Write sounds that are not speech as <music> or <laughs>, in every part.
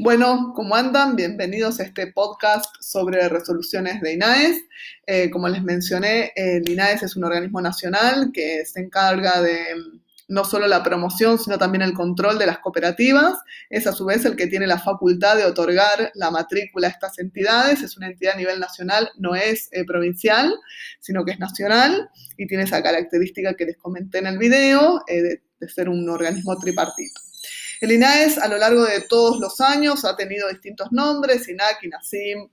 Bueno, ¿cómo andan? Bienvenidos a este podcast sobre resoluciones de INAES. Eh, como les mencioné, el INAES es un organismo nacional que se encarga de mm, no solo la promoción, sino también el control de las cooperativas. Es a su vez el que tiene la facultad de otorgar la matrícula a estas entidades. Es una entidad a nivel nacional, no es eh, provincial, sino que es nacional y tiene esa característica que les comenté en el video eh, de ser un organismo tripartito. El INAES a lo largo de todos los años ha tenido distintos nombres, INAC, INASIM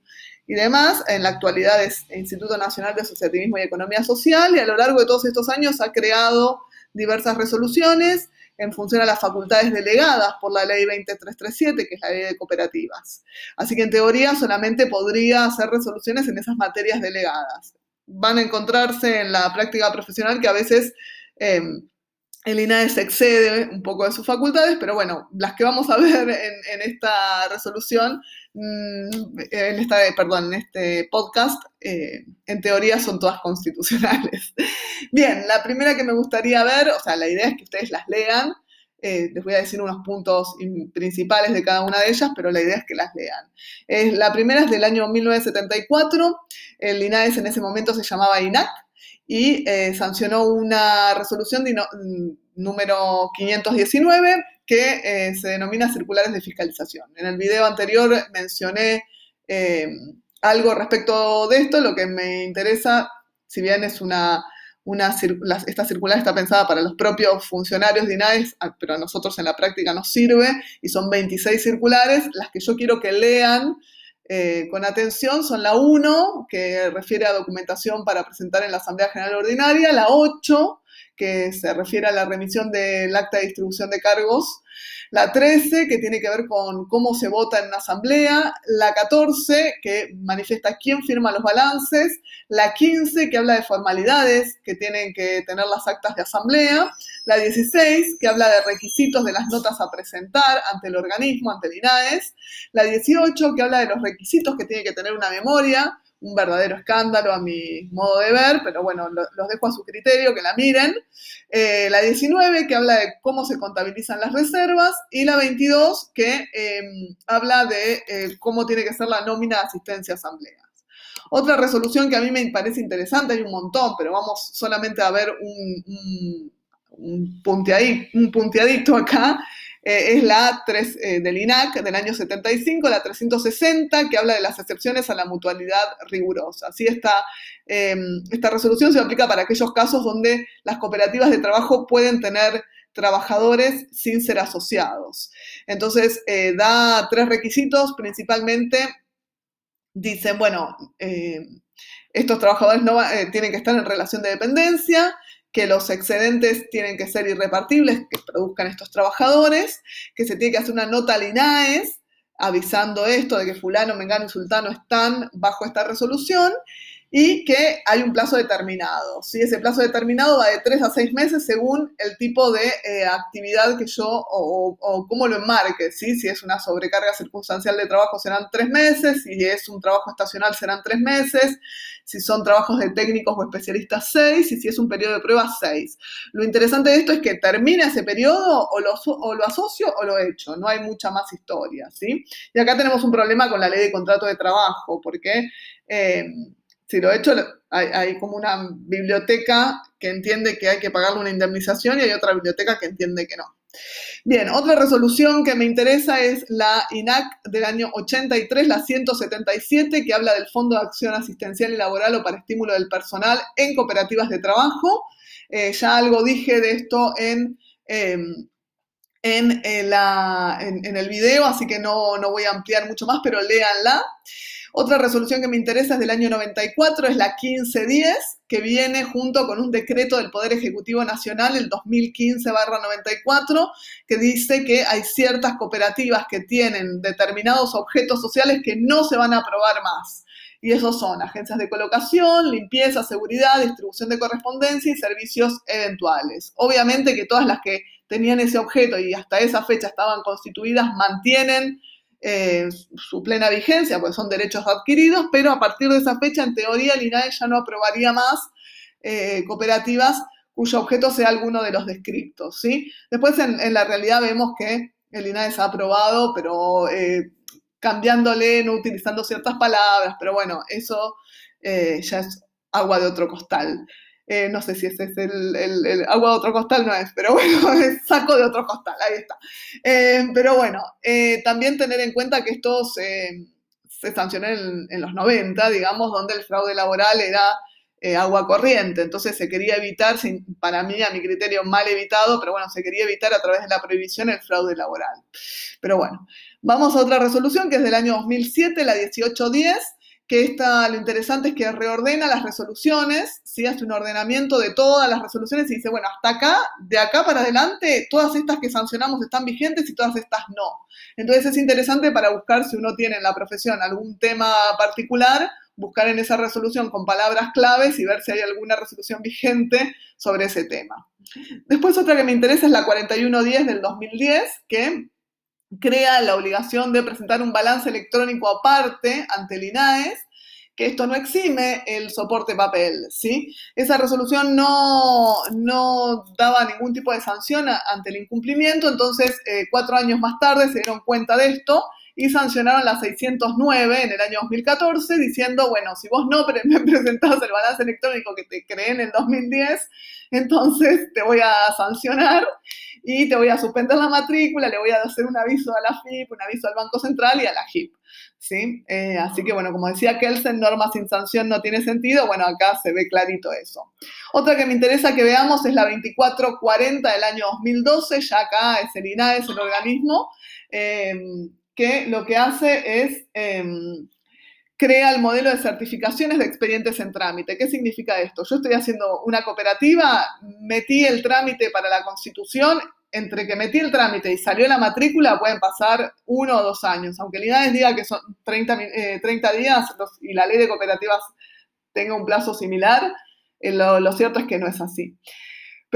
y demás. En la actualidad es Instituto Nacional de Asociativismo y Economía Social y a lo largo de todos estos años ha creado diversas resoluciones en función a las facultades delegadas por la ley 20337, que es la ley de cooperativas. Así que en teoría solamente podría hacer resoluciones en esas materias delegadas. Van a encontrarse en la práctica profesional que a veces eh, el INAES excede un poco de sus facultades, pero bueno, las que vamos a ver en, esta resolución, mm, en esta, perdón, en este podcast, eh, en teoría son todas constitucionales. <laughs> Bien, la primera que me gustaría ver, o sea, la idea es que ustedes las lean, eh, les voy a decir unos puntos principales de cada una de ellas, pero la idea es que las lean. la primera es del año 1974, el INAES en ese momento se llamaba INAC, y eh, sancionó una resolución mm, número 519 que eh, se denomina circulares de fiscalización. En el video anterior mencioné eh, algo respecto de esto, lo que me interesa, si bien es una, una esta circular está pensada para los propios funcionarios de INAES, ah, pero a nosotros en la práctica nos sirve, y son 26 circulares, las que yo quiero que lean eh, con atención son la 1, que refiere a documentación para presentar en la Asamblea General Ordinaria, la 8, que se refiere a la remisión del acta de distribución de cargos, la 13, que tiene que ver con cómo se vota en una asamblea, la 14, que manifiesta quién firma los balances, la 15, que habla de formalidades que tienen que tener las actas de asamblea, la 16, que habla de requisitos de las notas a presentar ante el organismo, ante el INAES, la 18, que habla de los requisitos que tiene que tener una memoria, un verdadero escándalo a mi modo de ver, pero bueno, los dejo a su criterio, que la miren. Eh, la 19, que habla de cómo se contabilizan las reservas, y la 22, que em, habla de eh, cómo tiene que ser la nómina de asistencia a asambleas. Otra resolución que a mí me parece interesante, hay un montón, pero vamos solamente a ver un, un, un punteadito acá, eh, es la 3 eh, del INAC del año 75, la 360, que habla de las excepciones a la mutualidad rigurosa. Así está, em, esta resolución se aplica para aquellos casos donde las cooperativas de trabajo pueden tener trabajadores sin ser asociados. Entonces, eh, da tres requisitos, principalmente dicen, bueno, estos trabajadores no tienen que estar en relación de dependencia, que los excedentes tienen que ser irrepartibles, que produzcan estos trabajadores, que se tiene que hacer una nota al INAES avisando esto de que fulano, mengano y sultano están bajo esta resolución y que hay un plazo determinado. ¿sí? Ese plazo determinado va de tres a seis meses según el tipo de eh, actividad que yo o, cómo lo enmarque. ¿sí? Si es una sobrecarga circunstancial de trabajo serán tres meses, si es un trabajo estacional serán tres meses, si son trabajos de técnicos o especialistas seis y si es un periodo de prueba seis. Lo interesante de esto es que termina ese periodo o lo, o lo asocio o lo echo, no hay mucha más historia. ¿sí? Y acá tenemos un problema con la ley de contrato de trabajo porque... Eh, si lo he hecho, hay, como una biblioteca que entiende que hay que pagarle una indemnización y hay otra biblioteca que entiende que no. Bien, otra resolución que me interesa es la INAC del año 83, la 177, que habla del Fondo de Acción Asistencial y Laboral o para estímulo del personal en cooperativas de trabajo. Eh, ya algo dije de esto en, em, en, eh, la, en, el video, así que no, no voy a ampliar mucho más, pero léanla. Otra resolución que me interesa es del año 94, es la 1510, que viene junto con un decreto del Poder Ejecutivo Nacional, el 2015-94, que dice que hay ciertas cooperativas que tienen determinados objetos sociales que no se van a aprobar más. Y esos son agencias de colocación, limpieza, seguridad, distribución de correspondencia y servicios eventuales. Obviamente que todas las que tenían ese objeto y hasta esa fecha estaban constituidas mantienen eh, su plena vigencia, porque son derechos adquiridos, pero a partir de esa fecha, en teoría, el INAE ya no aprobaría más eh, cooperativas cuyo objeto sea alguno de los descriptos. ¿sí? Después, en, la realidad, vemos que el INAE se ha aprobado, pero eh, cambiándole, no utilizando ciertas palabras, pero bueno, eso ya es agua de otro costal. Eh, no sé si ese es el, agua de otro costal, no es, pero bueno, <laughs> es saco de otro costal, ahí está. Eh, pero bueno, también tener en cuenta que esto se, sancionó en, los 90, digamos, donde el fraude laboral era agua corriente, entonces se quería evitar, para mí, a mi criterio, mal evitado, pero bueno, se quería evitar a través de la prohibición el fraude laboral. Pero bueno, vamos a otra resolución que es del año 2007, la 1810 que esta, lo interesante es que reordena las resoluciones, ¿sí? hace un ordenamiento de todas las resoluciones y dice, bueno, hasta acá, de acá para adelante, todas estas que sancionamos están vigentes y todas estas no. Entonces es interesante para buscar si uno tiene en la profesión algún tema particular, buscar en esa resolución con palabras claves y ver si hay alguna resolución vigente sobre ese tema. Después otra que me interesa es la 4110 del 2010, que crea la obligación de presentar un balance electrónico aparte ante el INAES, que esto no exime el soporte papel, ¿sí? Esa resolución no, no daba ningún tipo de sanción ante el incumplimiento, entonces eh, cuatro años más tarde se dieron cuenta de esto y sancionaron la 609 en el año 2014 diciendo, bueno, si vos no <laughs> me presentás el balance electrónico que te creé en el 2010, entonces te voy a sancionar y te voy a suspender la matrícula, le voy a hacer un aviso a la FIP, un aviso al Banco Central y a la HIP. ¿sí? Eh, así que, bueno, como decía Kelsen, norma sin sanción no tiene sentido. Bueno, acá se ve clarito eso. Otra que me interesa que veamos es la 2440 del año 2012, ya acá es el INAES, el organismo, em, que lo que hace es em, crea el modelo de certificaciones de expedientes en trámite. ¿Qué significa esto? Yo estoy haciendo una cooperativa, metí el trámite para la constitución, entre que metí el trámite y salió la matrícula pueden pasar uno o dos años, aunque el INADES diga que son 30, eh, días y la ley de cooperativas tenga un plazo similar, eh, lo, cierto es que no es así.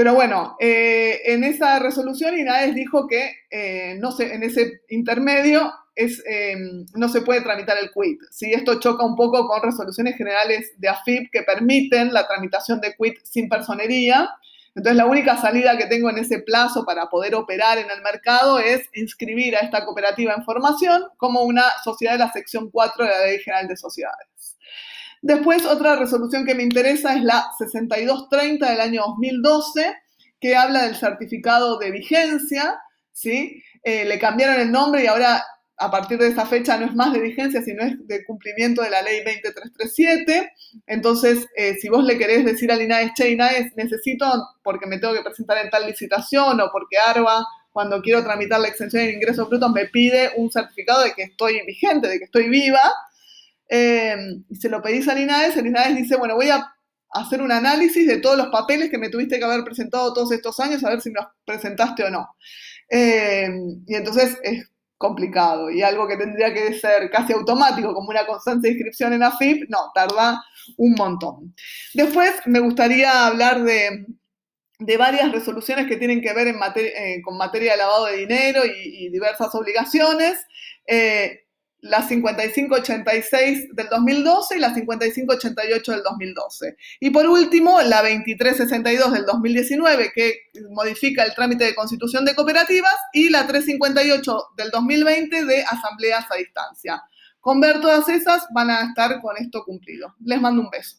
Pero bueno, eh, en esa resolución INAES dijo que no sé, en ese intermedio es, no se puede tramitar el quit. ¿sí? Esto choca un poco con resoluciones generales de AFIP que permiten la tramitación de quit sin personería entonces, la única salida que tengo en ese plazo para poder operar en el mercado es inscribir a esta cooperativa en formación como una sociedad de la sección 4 de la Ley General de Sociedades. Después, otra resolución que me interesa es la 6230 del año 2012, que habla del certificado de vigencia, ¿sí? Eh, le cambiaron el nombre y ahora a partir de esa fecha no es más de vigencia, sino es de cumplimiento de la ley 20337. Entonces, eh, si vos le querés decir al INAES, che, INAES, necesito porque me tengo que presentar en tal licitación o porque ARBA, cuando quiero tramitar la extensión de ingresos brutos, me pide un certificado de que estoy vigente, de que estoy viva, eh, y se lo pedís al INAES, el INAES dice, bueno, voy a hacer un análisis de todos los papeles que me tuviste que haber presentado todos estos años, a ver si me los presentaste o no. Eh, y entonces es complicado y algo que tendría que ser casi automático como una constante inscripción en AFIP, no, tarda un montón. Después me gustaría hablar de, varias resoluciones que tienen que ver eh, con materia de lavado de dinero y, diversas obligaciones. Eh, la 5586 del 2012 y la 5588 del 2012. Y por último, la 2362 del 2019, que modifica el trámite de constitución de cooperativas, y la 358 del 2020 de asambleas a distancia. Con ver todas esas van a estar con esto cumplido. Les mando un beso.